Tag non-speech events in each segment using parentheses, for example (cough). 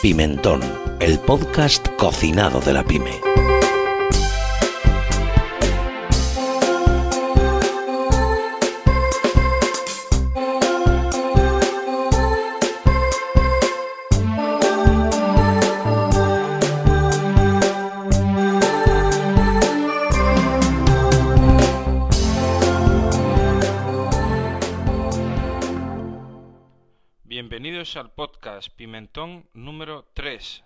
Pimentón, el podcast cocinado de la pyme. Pimentón número 3.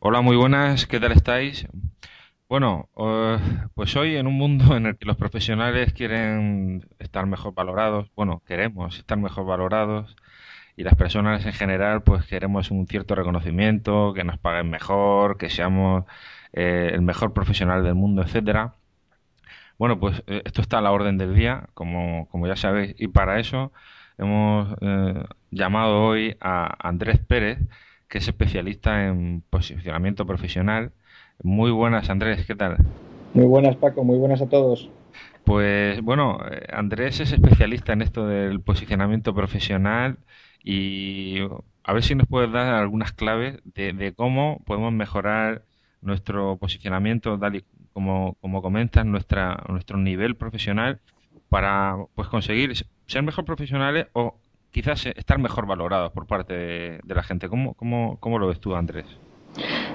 Hola, muy buenas, ¿qué tal estáis? Bueno, eh, pues hoy en un mundo en el que los profesionales quieren estar mejor valorados, bueno, queremos estar mejor valorados y las personas en general pues queremos un cierto reconocimiento, que nos paguen mejor, que seamos eh, el mejor profesional del mundo, etcétera. Bueno, pues eh, esto está a la orden del día, como, como ya sabéis, y para eso hemos llamado hoy a Andrés Pérez, que es especialista en posicionamiento profesional. Muy buenas, Andrés, ¿qué tal? Muy buenas, Paco, muy buenas a todos. Pues bueno, eh, Andrés es especialista en esto del posicionamiento profesional y a ver si nos puedes dar algunas claves de, cómo podemos mejorar nuestro posicionamiento, tal y como, como comentas, nuestra, nuestro nivel profesional para pues conseguir ser mejor profesionales o quizás estar mejor valorados por parte de, la gente. ¿Cómo, cómo, ¿Cómo lo ves tú, Andrés?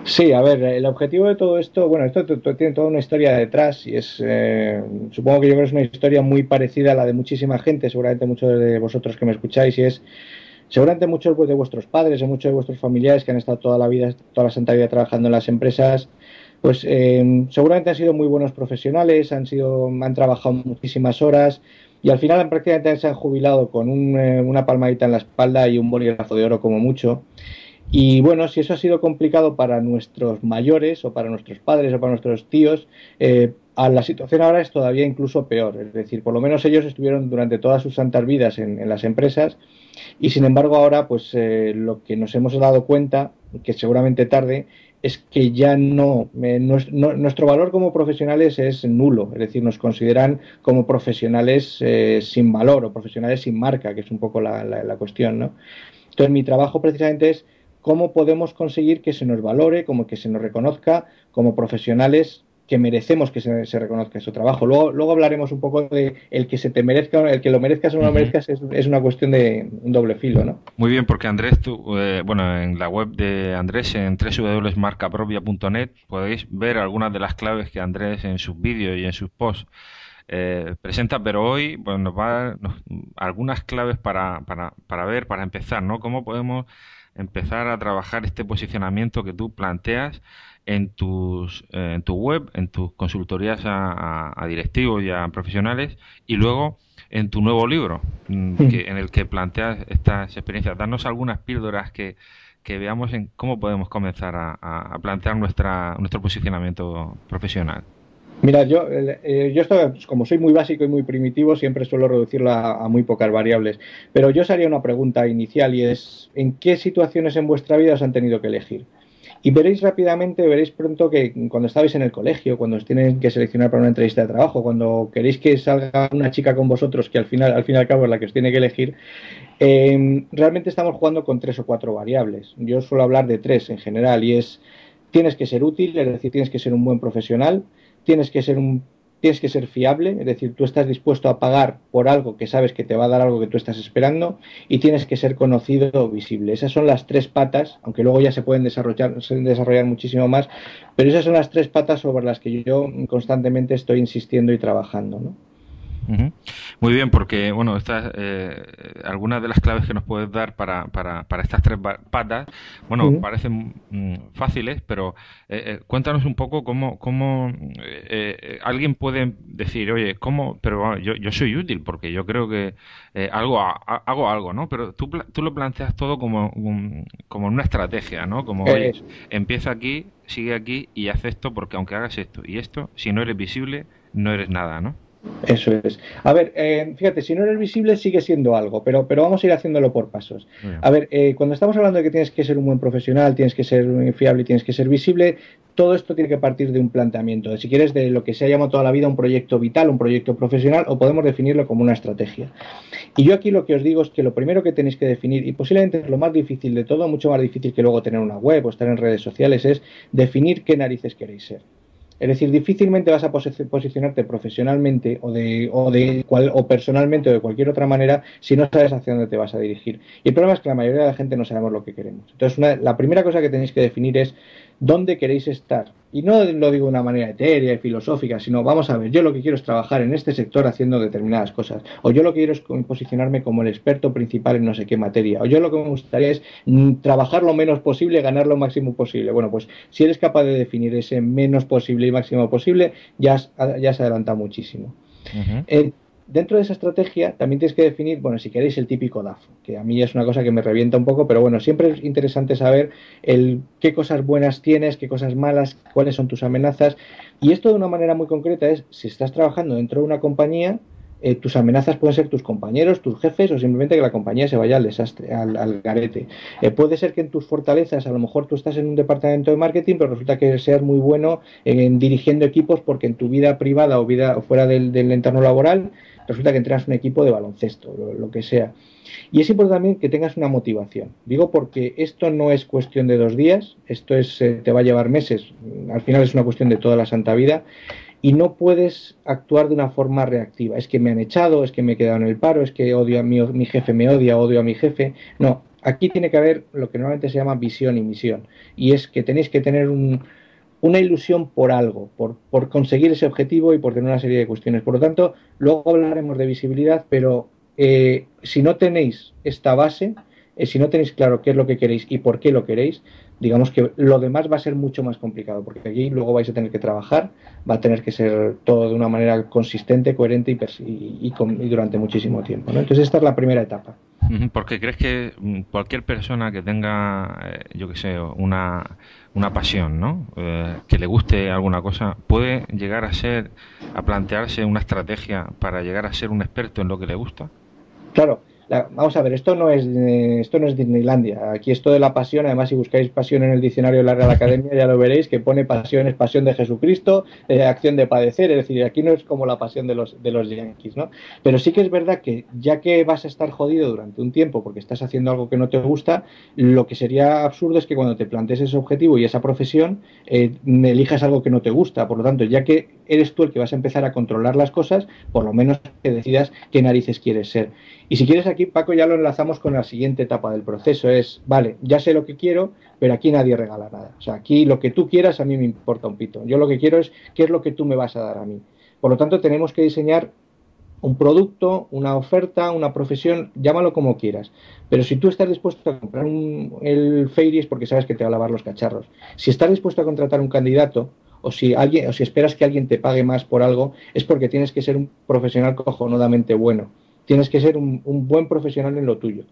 Sí, a ver, el objetivo de todo esto, bueno, esto tiene toda una historia detrás y es, eh, supongo que yo creo que es una historia muy parecida a la de muchísima gente, seguramente muchos de vosotros que me escucháis, y es, seguramente muchos de vuestros padres o muchos de vuestros familiares que han estado toda la vida, toda la santa vida trabajando en las empresas, pues eh, seguramente han sido muy buenos profesionales, han, sido, han trabajado muchísimas horas y al final prácticamente se han jubilado con eh, una palmadita en la espalda y un bolígrafo de oro como mucho. Y bueno, si eso ha sido complicado para nuestros mayores o para nuestros padres o para nuestros tíos, eh, a la situación ahora es todavía incluso peor. Es decir, por lo menos ellos estuvieron durante todas sus santas vidas en, las empresas y sin embargo ahora pues lo que nos hemos dado cuenta, que seguramente tarde, es que ya no, nuestro valor como profesionales es nulo, es decir, nos consideran como profesionales eh, sin valor o profesionales sin marca, que es un poco la, la, cuestión, ¿no? Entonces mi trabajo precisamente es cómo podemos conseguir que se nos valore, como que se nos reconozca como profesionales que merecemos que se, reconozca su trabajo. Luego, luego hablaremos un poco de el que se te merezca, el que lo merezcas o no lo merezcas es, una cuestión de un doble filo, ¿no? Muy bien, porque Andrés, tú, eh, bueno, en la web de Andrés, en www.marcapropia.net, podéis ver algunas de las claves que Andrés en sus vídeos y en sus posts eh, presenta, pero hoy pues, nos va a dar algunas claves para, para, para ver, para empezar, ¿no? ¿Cómo podemos empezar a trabajar este posicionamiento que tú planteas en, tus, eh, en tu web, en tus consultorías a, directivos y a profesionales y luego en tu nuevo libro mm, en el que planteas estas experiencias. Danos algunas píldoras que, veamos en cómo podemos comenzar a, plantear nuestra, nuestro posicionamiento profesional. Mira, yo, eh, yo esto, pues, como soy muy básico y muy primitivo, siempre suelo reducirlo a, a, muy pocas variables. Pero yo os haría una pregunta inicial y es, ¿en qué situaciones en vuestra vida os han tenido que elegir? Y veréis rápidamente, veréis pronto que cuando estabais en el colegio, cuando os tienen que seleccionar para una entrevista de trabajo, cuando queréis que salga una chica con vosotros, que al final, al fin y al cabo es la que os tiene que elegir, eh, realmente estamos jugando con tres o cuatro variables. Yo suelo hablar de tres en general y es tienes que ser útil, es decir, tienes que ser un buen profesional, tienes que ser un tienes que ser fiable, es decir, tú estás dispuesto a pagar por algo que sabes que te va a dar algo que tú estás esperando y tienes que ser conocido o visible. Esas son las tres patas, aunque luego ya se pueden desarrollar, desarrollar muchísimo más, pero esas son las tres patas sobre las que yo constantemente estoy insistiendo y trabajando. ¿no? Muy bien, porque bueno, estas eh, algunas de las claves que nos puedes dar para, para, para estas tres patas, bueno, parecen mm, fáciles, pero eh, eh, cuéntanos un poco cómo, cómo alguien puede decir, oye, cómo, pero yo, yo soy útil porque yo creo que algo hago algo, ¿no? Pero tú, tú lo planteas todo como, como una estrategia, ¿no? Como, oye, empieza aquí, sigue aquí y haz esto porque aunque hagas esto y esto, si no eres visible, no eres nada, ¿no? Eso es. A ver, eh, fíjate, si no eres visible sigue siendo algo, pero, pero vamos a ir haciéndolo por pasos. A ver, eh, cuando estamos hablando de que tienes que ser un buen profesional, tienes que ser fiable y tienes que ser visible, todo esto tiene que partir de un planteamiento, si quieres, de lo que se ha llamado toda la vida un proyecto vital, un proyecto profesional, o podemos definirlo como una estrategia. Y yo aquí lo que os digo es que lo primero que tenéis que definir, y posiblemente es lo más difícil de todo, mucho más difícil que luego tener una web o estar en redes sociales, es definir qué narices queréis ser. Es decir, difícilmente vas a posicionarte profesionalmente o, de, o, de o personalmente o de cualquier otra manera si no sabes hacia dónde te vas a dirigir. Y el problema es que la mayoría de la gente no sabemos lo que queremos. Entonces, la primera cosa que tenéis que definir es dónde queréis estar. Y no lo digo de una manera etérea y filosófica, sino vamos a ver, yo lo que quiero es trabajar en este sector haciendo determinadas cosas. O yo lo que quiero es posicionarme como el experto principal en no sé qué materia. O yo lo que me gustaría es mm, trabajar lo menos posible, ganar lo máximo posible. Bueno, pues si eres capaz de definir ese menos posible y máximo posible, ya, ya se adelanta muchísimo dentro de esa estrategia también tienes que definir, bueno, si queréis el típico DAF, que a mí es una cosa que me revienta un poco, pero bueno, siempre es interesante saber el, qué cosas buenas tienes, qué cosas malas, cuáles son tus amenazas. Y esto de una manera muy concreta es, si estás trabajando dentro de una compañía, eh, tus amenazas pueden ser tus compañeros, tus jefes o simplemente que la compañía se vaya al desastre, al, garete. Eh, puede ser que en tus fortalezas, a lo mejor tú estás en un departamento de marketing, pero resulta que seas muy bueno en, dirigiendo equipos porque en tu vida privada o vida fuera del, del entorno laboral resulta que entrenas un equipo de baloncesto, lo, que sea. Y es importante también que tengas una motivación. Digo porque esto no es cuestión de dos días, esto es, eh, te va a llevar meses, al final es una cuestión de toda la santa vida y no puedes actuar de una forma reactiva. Es que me han echado, es que me he quedado en el paro, es que odio a mi, mi jefe me odia, odio a mi jefe. No, aquí tiene que haber lo que normalmente se llama visión y misión. Y es que tenéis que tener un, una ilusión por algo, por, por, conseguir ese objetivo y por tener una serie de cuestiones. Por lo tanto, luego hablaremos de visibilidad, pero eh, si no tenéis esta base, si no tenéis claro qué es lo que queréis y por qué lo queréis, digamos que lo demás va a ser mucho más complicado, porque aquí luego vais a tener que trabajar, va a tener que ser todo de una manera consistente, coherente y, durante muchísimo tiempo. Entonces esta es la primera etapa. Porque crees que mm, cualquier persona que tenga, eh, yo que sé, una, una pasión, ¿no? Eh, que le guste alguna cosa, puede llegar a ser, a plantearse una estrategia para llegar a ser un experto en lo que le gusta. Claro, vamos a ver, esto no es esto no es Disneylandia. Aquí esto de la pasión, además si buscáis pasión en el diccionario de la Real Academia ya lo veréis que pone pasión es pasión de Jesucristo, eh, acción de padecer, es decir, aquí no es como la pasión de los de los yankees, ¿no? Pero sí que es verdad que ya que vas a estar jodido durante un tiempo porque estás haciendo algo que no te gusta, lo que sería absurdo es que cuando te plantees ese objetivo y esa profesión eh, elijas algo que no te gusta. Por lo tanto, ya que eres tú el que vas a empezar a controlar las cosas, por lo menos que decidas qué narices quieres ser. Y si quieres aquí, Paco, ya lo enlazamos con la siguiente etapa del proceso. Es, vale, ya sé lo que quiero, pero aquí nadie regala nada. O sea, aquí lo que tú quieras a mí me importa un pito. Yo lo que quiero es qué es lo que tú me vas a dar a mí. Por lo tanto, tenemos que diseñar un producto, una oferta, una profesión, llámalo como quieras. Pero si tú estás dispuesto a comprar el Fairy es porque sabes que te va a lavar los cacharros. Si estás dispuesto a contratar un candidato, o si alguien, o si esperas que alguien te pague más por algo, es porque tienes que ser un profesional cojonudamente bueno tienes que ser un, buen profesional en lo tuyo.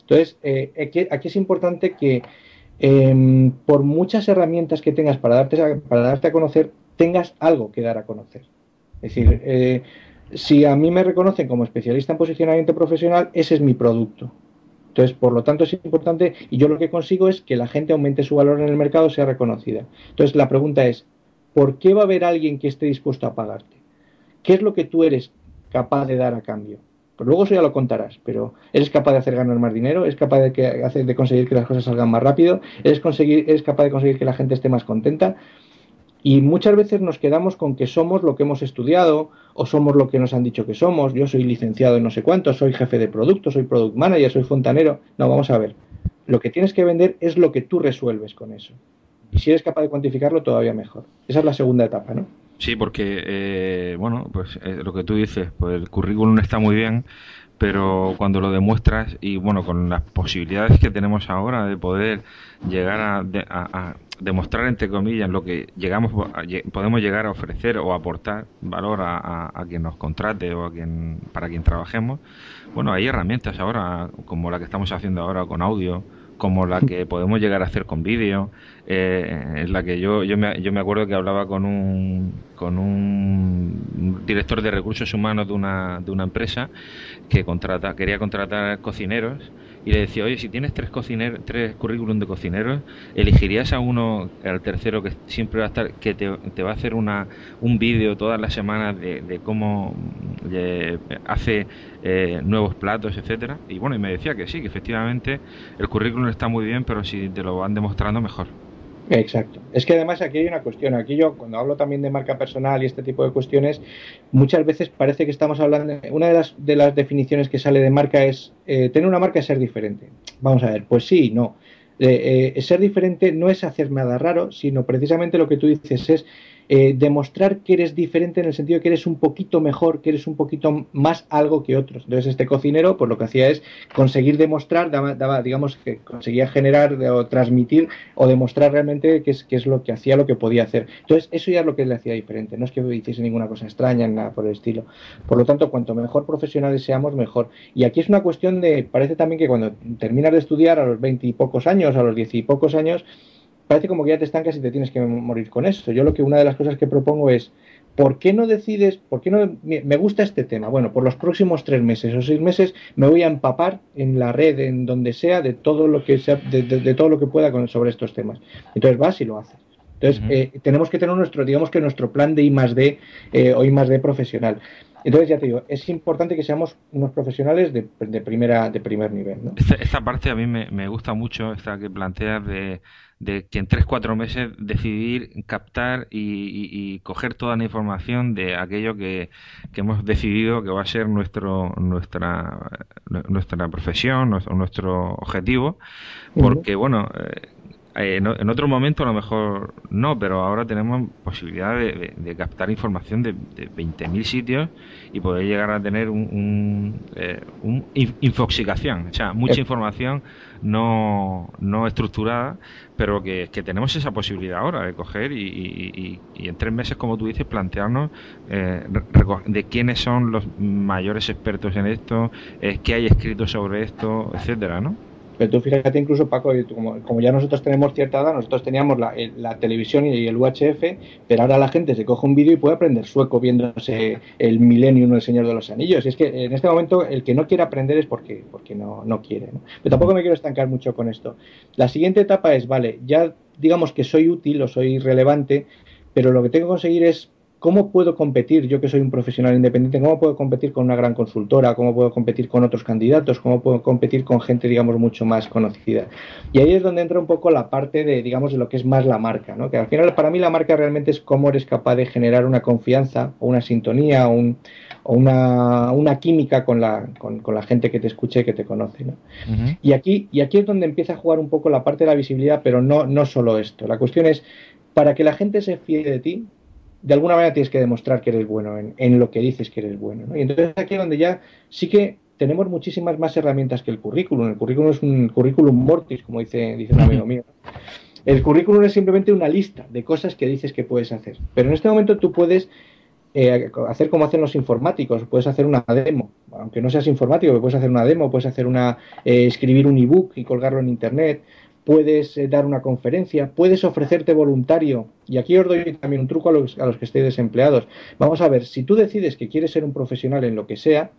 Entonces, eh, aquí, es importante que em, por muchas herramientas que tengas para darte, a, para darte a conocer, tengas algo que dar a conocer. Es decir, eh, si a mí me reconocen como especialista en posicionamiento profesional, ese es mi producto. Entonces, por lo tanto, es importante y yo lo que consigo es que la gente aumente su valor en el mercado, sea reconocida. Entonces, la pregunta es, ¿por qué va a haber alguien que esté dispuesto a pagarte? ¿Qué es lo que tú eres capaz de dar a cambio? Pues luego eso ya lo contarás, pero eres capaz de hacer ganar más dinero, eres capaz de, de conseguir que las cosas salgan más rápido, eres, conseguir, eres capaz de conseguir que la gente esté más contenta. Y muchas veces nos quedamos con que somos lo que hemos estudiado o somos lo que nos han dicho que somos. Yo soy licenciado en no sé cuánto, soy jefe de producto, soy product manager, soy fontanero. No, vamos a ver. Lo que tienes que vender es lo que tú resuelves con eso. Y si eres capaz de cuantificarlo, todavía mejor. Esa es la segunda etapa, ¿no? Sí, porque, eh, bueno, pues eh, lo que tú dices, pues el currículum está muy bien, pero cuando lo demuestras y, bueno, con las posibilidades que tenemos ahora de poder llegar a, demostrar, entre comillas, lo que llegamos podemos llegar a ofrecer o aportar valor a, quien nos contrate o a quien para quien trabajemos, bueno, hay herramientas ahora, como la que estamos haciendo ahora con audio, como la (laughs) que podemos llegar a hacer con vídeo, eh, en la que yo, yo, me, yo me acuerdo que hablaba con un, con un director de recursos humanos de una, de una empresa que contrata, quería contratar cocineros y le decía, oye, si tienes tres cocineros, tres currículum de cocineros, elegirías a uno, al tercero que siempre va a estar, que te, va a hacer una, un vídeo todas las semanas de, de cómo hace eh, nuevos platos, etcétera. Y bueno, y me decía que sí, que efectivamente el currículum está muy bien, pero si te lo van demostrando mejor. Exacto. Es que además aquí hay una cuestión. Aquí yo, cuando hablo también de marca personal y este tipo de cuestiones, muchas veces parece que estamos hablando. Una de las, de las definiciones que sale de marca es eh, tener una marca es ser diferente. Vamos a ver, pues sí, no. Eh, eh, ser diferente no es hacer nada raro, sino precisamente lo que tú dices es eh, demostrar que eres diferente en el sentido de que eres un poquito mejor, que eres un poquito más algo que otros. Entonces este cocinero, pues lo que hacía es conseguir demostrar, daba, digamos que conseguía generar o transmitir o demostrar realmente qué es, qué es lo que hacía, lo que podía hacer. Entonces eso ya es lo que le hacía diferente, no es que hiciese ninguna cosa extraña, nada por el estilo. Por lo tanto, cuanto mejor profesionales seamos, mejor. Y aquí es una cuestión de, parece también que cuando terminas de estudiar a los veinte y pocos años, a los diez y pocos años, parece como que ya te estancas y te tienes que morir con eso. Yo lo que una de las cosas que propongo es, ¿por qué no decides, por qué no, me gusta este tema? Bueno, por los próximos tres meses o seis meses me voy a empapar en la red, en donde sea, de todo lo que sea, de, todo lo que pueda con, sobre estos temas. Entonces vas y lo haces. Entonces, eh, tenemos que tener nuestro, digamos que nuestro plan de I más D eh, o I más D profesional. Entonces, ya te digo, es importante que seamos unos profesionales de, primera, de primer nivel. ¿no? Esta, parte a mí me, me gusta mucho, esta que planteas de de que en 3-4 meses decidir captar y, coger toda la información de aquello que, hemos decidido que va a ser nuestro nuestra nuestra profesión, nuestro, nuestro objetivo, porque bueno, eh, eh, en, otro momento a lo mejor no, pero ahora tenemos posibilidad de, captar información de, de 20.000 sitios y poder llegar a tener un, un, eh, infoxicación, o sea, mucha información no, no estructurada, pero que, tenemos esa posibilidad ahora de coger y, en tres meses, como tú dices, plantearnos eh, de quiénes son los mayores expertos en esto, qué hay escrito sobre esto, etcétera, ¿no? Pero tú fíjate incluso, Paco, como, como ya nosotros tenemos cierta edad, nosotros teníamos la, la, televisión y el UHF, pero ahora la gente se coge un vídeo y puede aprender sueco viéndose el Millennium o el Señor de los Anillos. Y es que en este momento el que no quiere aprender es porque, porque no, no quiere. Pero tampoco me quiero estancar mucho con esto. La siguiente etapa es, vale, ya digamos que soy útil o soy relevante, pero lo que tengo que conseguir es ¿Cómo puedo competir, yo que soy un profesional independiente, cómo puedo competir con una gran consultora, cómo puedo competir con otros candidatos, cómo puedo competir con gente, digamos, mucho más conocida? Y ahí es donde entra un poco la parte de, digamos, de lo que es más la marca, ¿no? Que al final, para mí, la marca realmente es cómo eres capaz de generar una confianza o una sintonía o, una, química con la, con, la gente que te escuche y que te conoce, ¿no? y, aquí, y aquí es donde empieza a jugar un poco la parte de la visibilidad, pero no, no solo esto. La cuestión es, para que la gente se fíe de ti, de alguna manera tienes que demostrar que eres bueno en, lo que dices que eres bueno. Y entonces aquí es donde ya sí que tenemos muchísimas más herramientas que el currículum. El currículum es un currículum mortis, como dice, dice un amigo (laughs) mío. El currículum es simplemente una lista de cosas que dices que puedes hacer. Pero en este momento tú puedes eh, hacer como hacen los informáticos, puedes hacer una demo, aunque no seas informático, puedes hacer una demo, puedes hacer una, eh, escribir un ebook y colgarlo en internet, puedes eh, dar una conferencia, puedes ofrecerte voluntario. Y aquí os doy también un truco a los, a los que estéis desempleados. Vamos a ver, si tú decides que quieres ser un profesional en lo que sea,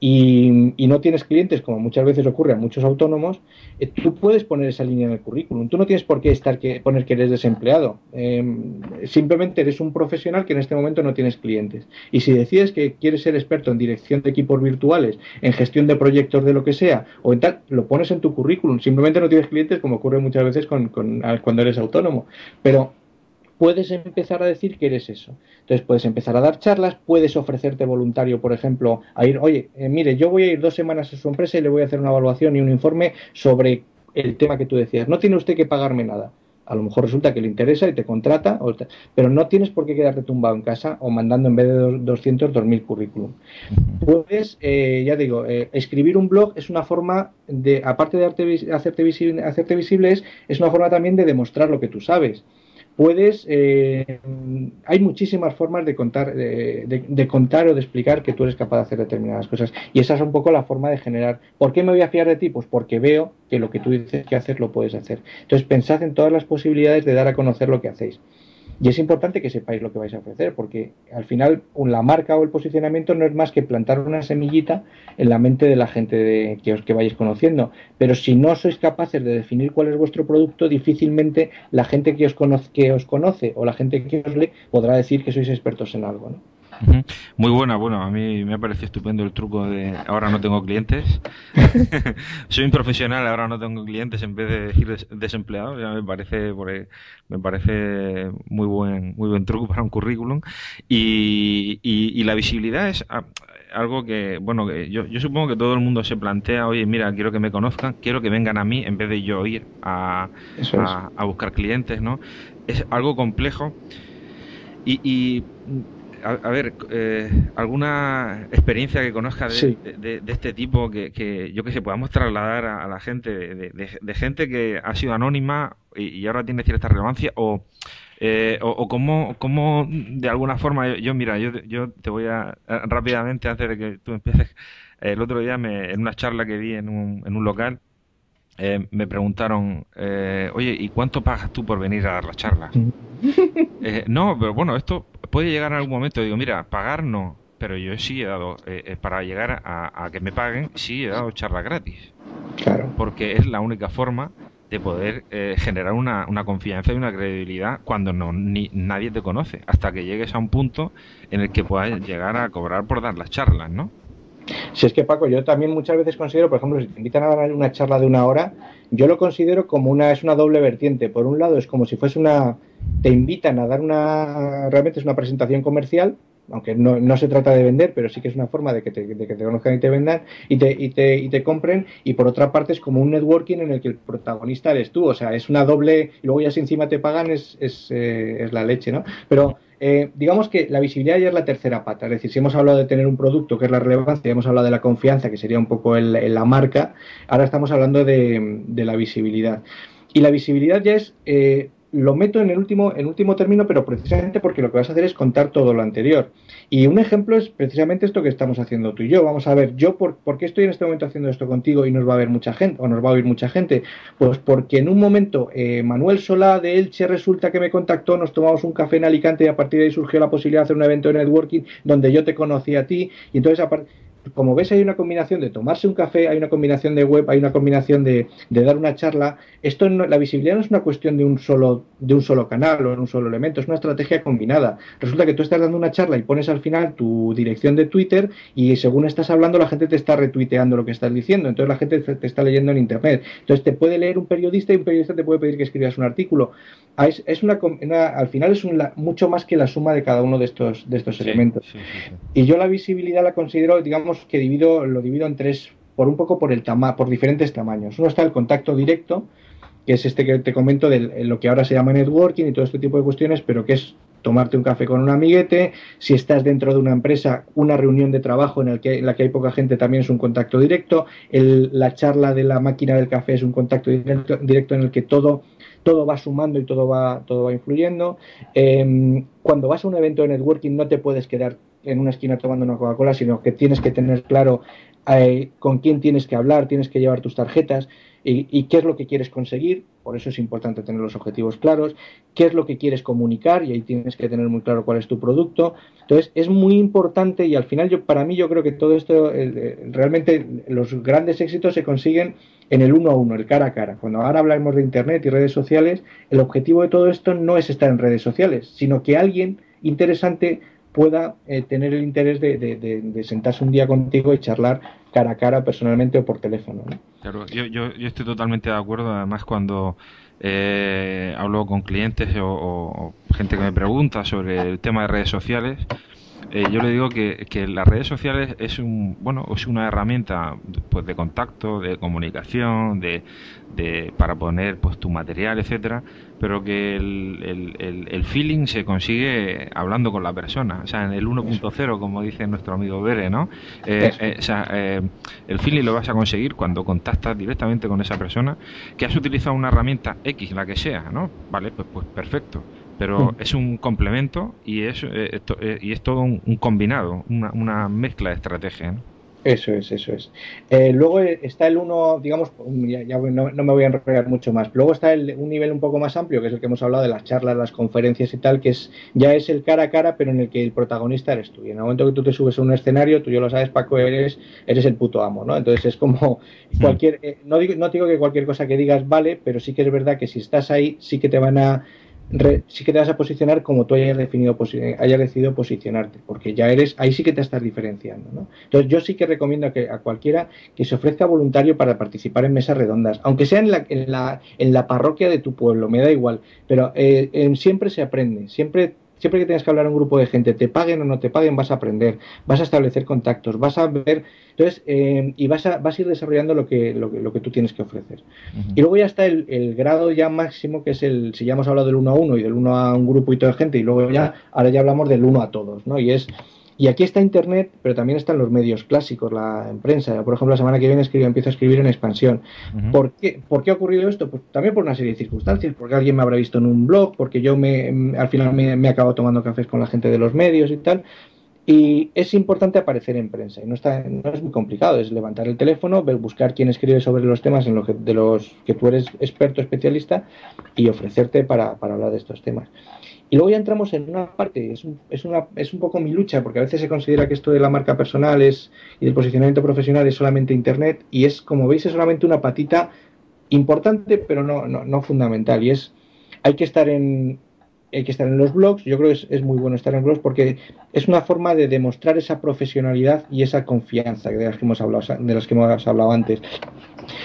y, no tienes clientes, como muchas veces ocurre a muchos autónomos, eh, tú puedes poner esa línea en el currículum. Tú no tienes por qué estar que, poner que eres desempleado. Em, simplemente eres un profesional que en este momento no tienes clientes. Y si decides que quieres ser experto en dirección de equipos virtuales, en gestión de proyectos de lo que sea, o en tal, lo pones en tu currículum. Simplemente no tienes clientes, como ocurre muchas veces con, cuando eres autónomo. Pero puedes empezar a decir que eres eso. Entonces puedes empezar a dar charlas, puedes ofrecerte voluntario, por ejemplo, a ir, oye, eh, mire, yo voy a ir dos semanas a su empresa y le voy a hacer una evaluación y un informe sobre el tema que tú decías. No tiene usted que pagarme nada. A lo mejor resulta que le interesa y te contrata, pero no tienes por qué quedarte tumbado en casa o mandando en vez de 200, 2000 currículum. Puedes, eh, ya digo, eh, escribir un blog es una forma de, aparte de hacerte visible, hacerte visible es, es una forma también de demostrar lo que tú sabes puedes, eh, hay muchísimas formas de contar, de, contar o de explicar que tú eres capaz de hacer determinadas cosas. Y esa es un poco la forma de generar. ¿Por qué me voy a fiar de ti? Pues porque veo que lo que tú dices que hacer lo puedes hacer. Entonces pensad en todas las posibilidades de dar a conocer lo que hacéis. Y es importante que sepáis lo que vais a ofrecer, porque al final la marca o el posicionamiento no es más que plantar una semillita en la mente de la gente que os que vayáis conociendo. Pero si no sois capaces de definir cuál es vuestro producto, difícilmente la gente que os, conoce, que os conoce o la gente que os lee podrá decir que sois expertos en algo. ¿no? Muy buena, bueno, a mí me ha parecido estupendo el truco de ahora no tengo clientes. (laughs) Soy un profesional, ahora no tengo clientes en vez de decir desempleado, ya me parece me parece muy buen muy buen truco para un currículum y, y, la visibilidad es algo que, bueno, que yo, yo supongo que todo el mundo se plantea, oye, mira, quiero que me conozcan, quiero que vengan a mí en vez de yo ir a, a, buscar clientes, ¿no? Es algo complejo y, y a, ver, eh, alguna experiencia que conozca de, este tipo que, yo que sé, podamos trasladar a, la gente, de, gente que ha sido anónima y, ahora tiene cierta relevancia, o, eh, o, cómo, de alguna forma, yo, mira, yo, yo te voy a, rápidamente, antes de que tú empieces, el otro día me, en una charla que di en un, en un local, eh, me preguntaron, oye, ¿y cuánto pagas tú por venir a dar la charla? (laughs) no, pero bueno, esto puede llegar en algún momento, digo, mira, pagar no, pero yo sí he dado, eh, eh, para llegar a, que me paguen, sí he dado charla gratis. Claro. Porque es la única forma de poder eh, generar una, una, confianza y una credibilidad cuando no ni nadie te conoce, hasta que llegues a un punto en el que puedas llegar a cobrar por dar las charlas, ¿no? Si es que Paco, yo también muchas veces considero, por ejemplo, si te invitan a dar una charla de una hora, yo lo considero como una, es una doble vertiente. Por un lado es como si fuese una, te invitan a dar una, realmente es una presentación comercial, aunque no, no, se trata de vender, pero sí que es una forma de que te, de que te conozcan y te vendan y te, y, te, y te compren. Y por otra parte es como un networking en el que el protagonista eres tú. O sea, es una doble, y luego ya si encima te pagan es, es, eh, es la leche, ¿no? Pero eh, digamos que la visibilidad ya es la tercera pata. Es decir, si hemos hablado de tener un producto, que es la relevancia, hemos hablado de la confianza, que sería un poco el, la marca, ahora estamos hablando de, la visibilidad. Y la visibilidad ya es eh, lo meto en el último, en último término, pero precisamente porque lo que vas a hacer es contar todo lo anterior. Y un ejemplo es precisamente esto que estamos haciendo tú y yo. Vamos a ver, yo por, qué estoy en este momento haciendo esto contigo y nos va a ver mucha gente, o nos va a oír mucha gente. Pues porque en un momento eh, Manuel Solá de Elche resulta que me contactó, nos tomamos un café en Alicante y a partir de ahí surgió la posibilidad de hacer un evento de networking donde yo te conocí a ti. Y entonces, aparte como ves, hay una combinación de tomarse un café, hay una combinación de web, hay una combinación de, dar una charla. Esto la visibilidad no es una cuestión de un solo de un solo canal o de un solo elemento, es una estrategia combinada. Resulta que tú estás dando una charla y pones al final tu dirección de Twitter y según estás hablando la gente te está retuiteando lo que estás diciendo, entonces la gente te está leyendo en internet. Entonces te puede leer un periodista y un periodista te puede pedir que escribas un artículo. Ah, es, una, al final es mucho más que la suma de cada uno de estos de estos elementos. y yo la visibilidad la considero, digamos que divido, lo divido en tres, por un poco por, el tama por diferentes tamaños. Uno está el contacto directo, que es este que te comento de lo que ahora se llama networking y todo este tipo de cuestiones, pero que es tomarte un café con un amiguete, si estás dentro de una empresa, una reunión de trabajo en, que, la que hay poca gente también es un contacto directo, la charla de la máquina del café es un contacto directo, directo en el que todo, todo va sumando y todo va, todo va influyendo. Em, cuando vas a un evento de networking no te puedes quedar en una esquina tomando una Coca-Cola, sino que tienes que tener claro eh, con quién tienes que hablar, tienes que llevar tus tarjetas y, qué es lo que quieres conseguir. Por eso es importante tener los objetivos claros, qué es lo que quieres comunicar y ahí tienes que tener muy claro cuál es tu producto. Entonces es muy importante y al final yo para mí yo creo que todo esto realmente los grandes éxitos se consiguen en el uno a uno, el cara a cara. Cuando ahora hablamos de internet y redes sociales, el objetivo de todo esto no es estar en redes sociales, sino que alguien interesante pueda eh, tener el interés de, sentarse un día contigo y charlar cara a cara, personalmente o por teléfono. Claro, yo, yo, estoy totalmente de acuerdo, además cuando eh, hablo con clientes o, gente que me pregunta sobre el tema de redes sociales, eh, yo le digo que, que, las redes sociales es un bueno es una herramienta pues de contacto de comunicación de, de para poner pues tu material etcétera pero que el, el, el, feeling se consigue hablando con la persona. O sea en el 1.0 como dice nuestro amigo Bere no eh, eh, o sea el feeling lo vas a conseguir cuando contactas directamente con esa persona que has utilizado una herramienta X la que sea no vale pues pues perfecto pero es un complemento y es, eh, eh, y es todo un, combinado, una, una, mezcla de estrategia. Eso es, eso es. Eh, luego está el uno, digamos, ya, no, me voy a enrollar mucho más. Luego está el, un nivel un poco más amplio, que es el que hemos hablado de las charlas, las conferencias y tal, que es ya es el cara a cara, pero en el que el protagonista eres tú. Y en el momento que tú te subes a un escenario, tú ya lo sabes, Paco, eres, eres el puto amo, ¿no? Entonces es como hmm. cualquier, no, digo, no digo que cualquier cosa que digas vale, pero sí que es verdad que si estás ahí, sí que te van a sí que te vas a posicionar como tú hayas, definido, hayas decidido posicionarte, porque ya eres, ahí sí que te estás diferenciando. ¿no? Entonces yo sí que recomiendo que, a cualquiera que se ofrezca voluntario para participar en mesas redondas, aunque sea en la, en la, en la parroquia de tu pueblo, me da igual, pero eh, siempre se aprende, siempre siempre que tengas que hablar a un grupo de gente, te paguen o no te paguen, vas a aprender, vas a establecer contactos, vas a ver, entonces, eh, y vas a, vas a ir desarrollando lo que, lo, lo que tú tienes que ofrecer. Y luego ya está el, grado ya máximo, que es el, si ya hemos hablado del uno a uno y del uno a un grupo y toda gente, y luego ya, ahora ya hablamos del uno a todos, ¿no? Y es y aquí está Internet, pero también están los medios clásicos, la prensa. Por ejemplo, la semana que viene escribo, empiezo a escribir en expansión. ¿Por, qué, ¿Por qué ha ocurrido esto? Pues también por una serie de circunstancias, porque alguien me habrá visto en un blog, porque yo me, al final me, me he acabado tomando cafés con la gente de los medios y tal. Y es importante aparecer en prensa. Y no, está, no es muy complicado, es levantar el teléfono, buscar quién escribe sobre los temas en los que, de los que tú eres experto, especialista, y ofrecerte para, para hablar de estos temas. Y luego ya entramos en una parte, es un, es, una, es un poco mi lucha, porque a veces se considera que esto de la marca personal es, y del posicionamiento profesional es solamente Internet, y es, como veis, es solamente una patita importante, pero no, no, no fundamental. Y es, hay que estar en, hay que estar en los blogs. Yo creo que es, muy bueno estar en blogs porque es una forma de demostrar esa profesionalidad y esa confianza de las que hemos hablado, de las que hemos hablado antes.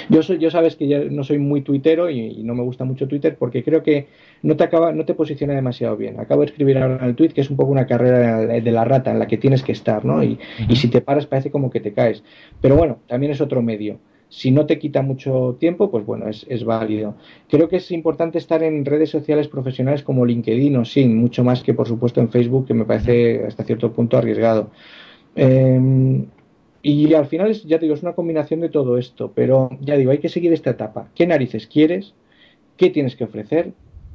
Yo, soy, yo sabes que ya no soy muy tuitero y, no me gusta mucho Twitter porque creo que no te acaba, no te posiciona demasiado bien. Acabo de escribir ahora en el tweet que es un poco una carrera de la rata en la que tienes que estar, ¿no? Y, y si te paras parece como que te caes. Pero bueno, también es otro medio. Si no te quita mucho tiempo, pues bueno, es, es, válido. Creo que es importante estar en redes sociales profesionales como LinkedIn o SIN, mucho más que por supuesto en Facebook, que me parece hasta cierto punto arriesgado. Eh, y al final, es, ya te digo, es una combinación de todo esto, pero ya digo, hay que seguir esta etapa. ¿Qué narices quieres? ¿Qué tienes que ofrecer?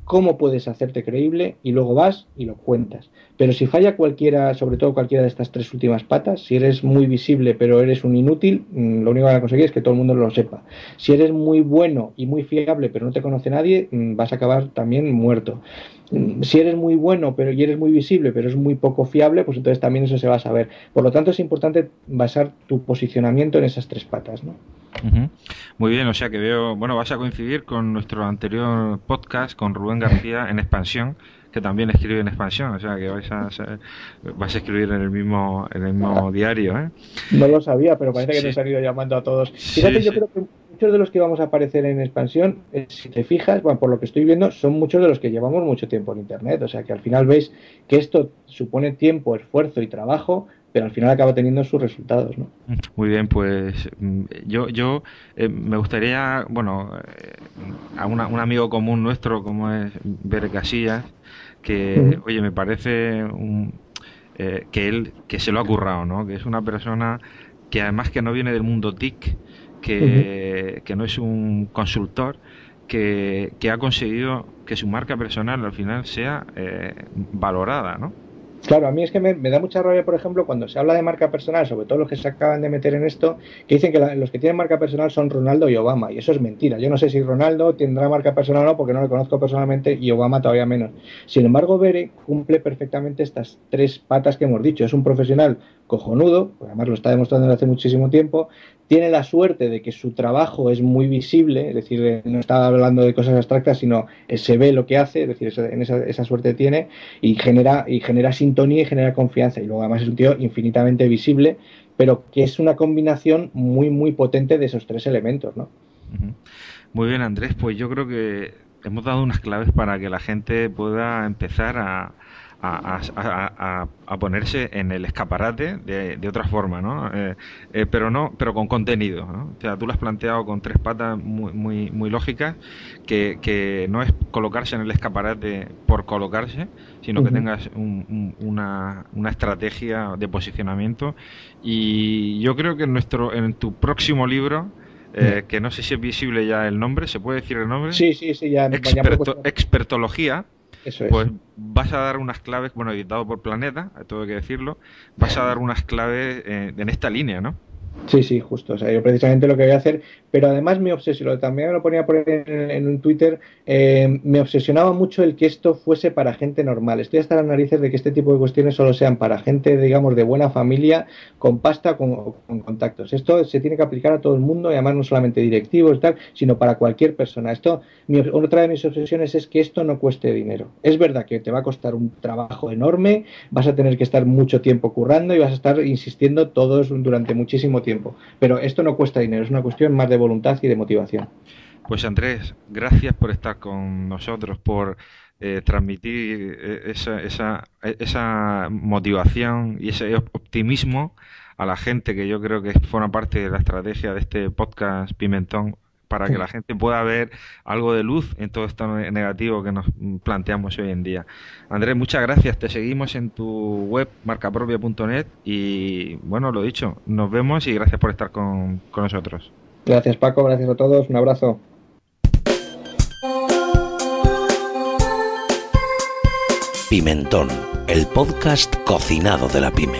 ¿Cómo puedes hacerte creíble? Y luego vas y lo cuentas. Pero si falla cualquiera, sobre todo cualquiera de estas tres últimas patas, si eres muy visible pero eres un inútil, mm, lo único que vas a conseguir es que todo el mundo lo sepa. Si eres muy bueno y muy fiable pero no te conoce nadie, mm, vas a acabar también muerto. Mm, si eres muy bueno pero y eres muy visible pero es muy poco fiable, pues entonces también eso se va a saber. Por lo tanto es importante basar tu posicionamiento en esas tres patas, ¿no? Muy bien, o sea que veo, bueno, vas a coincidir con nuestro anterior podcast con Rubén García en expansión que también escribe en expansión, o sea que vais a, vais a escribir en el mismo en el mismo diario. ¿eh? No lo sabía, pero parece que nos han ido llamando a todos. Fíjate, yo creo que muchos de los que vamos a aparecer en expansión, eh, si te fijas, bueno, por lo que estoy viendo, son muchos de los que llevamos mucho tiempo en Internet, o sea que al final veis que esto supone tiempo, esfuerzo y trabajo, pero al final acaba teniendo sus resultados, ¿no? Muy bien, pues mm, yo, yo eh, me gustaría, bueno, a un amigo común nuestro como es Bere Casillas, que, oye, me parece eh, que él, que se lo ha currado, ¿no? Que es una persona que además que no viene del mundo TIC, que, que no es un consultor, que, que, ha conseguido que su marca personal al final sea eh, valorada, ¿no? Claro, a mí es que me, da mucha rabia, por ejemplo, cuando se habla de marca personal, sobre todo los que se acaban de meter en esto, que dicen que los que tienen marca personal son Ronaldo y Obama, y eso es mentira. Yo no sé si Ronaldo tendrá marca personal o no, porque no lo conozco personalmente, y Obama todavía menos. Sin embargo, Bere cumple perfectamente estas tres patas que hemos dicho. Es un profesional cojonudo, además lo está demostrando desde hace muchísimo tiempo, tiene la suerte de que su trabajo es muy visible, es decir, eh, no está hablando de cosas abstractas, sino eh, se ve lo que hace, es decir, esa, esa, suerte tiene y genera, y genera sintonía y genera confianza. Y luego además es un tío infinitamente visible, pero que es una combinación muy, muy potente de esos tres elementos, ¿no? Muy bien, Andrés, pues yo creo que hemos dado unas claves para que la gente pueda empezar a, a, ponerse en el escaparate de, otra forma, ¿no? Eh, eh, pero no, pero con contenido, ¿no? O sea, tú lo has planteado con tres patas muy, muy, muy lógicas, que, que no es colocarse en el escaparate por colocarse, sino que tengas una, una estrategia de posicionamiento. Y yo creo que en nuestro, en tu próximo libro, eh, que no sé si es visible ya el nombre, ¿se puede decir el nombre? Sí, sí, sí, ya. Experto, expertología Eso es. Pues vas a dar unas claves, bueno, editado por Planeta, hay que decirlo, vas a dar unas claves eh, en esta línea, ¿no? Sí, sí, justo. O sea, yo precisamente lo que voy a hacer, pero además me obsesionó, también lo ponía por en, en un Twitter, eh, me obsesionaba mucho el que esto fuese para gente normal. Estoy hasta las narices de que este tipo de cuestiones solo sean para gente, digamos, de buena familia, con pasta, con, con contactos. Esto se tiene que aplicar a todo el mundo y además no solamente directivos y tal, sino para cualquier persona. Esto, mi, otra de mis obsesiones es que esto no cueste dinero. Es verdad que te va a costar un trabajo enorme, vas a tener que estar mucho tiempo currando y vas a estar insistiendo todos durante muchísimo tiempo Pero esto no cuesta dinero, es una cuestión más de voluntad y de motivación. Pues Andrés, gracias por estar con nosotros, por eh, transmitir eh, esa, esa, esa motivación y ese optimismo a la gente que yo creo que forma parte de la estrategia de este podcast Pimentón para que la gente pueda ver algo de luz en todo esto negativo que nos planteamos hoy en día. Andrés, muchas gracias. Te seguimos en tu web marcapropia.net y bueno, lo dicho, nos vemos y gracias por estar con, con nosotros. Gracias Paco, gracias a todos, un abrazo. Pimentón, el podcast cocinado de la pyme.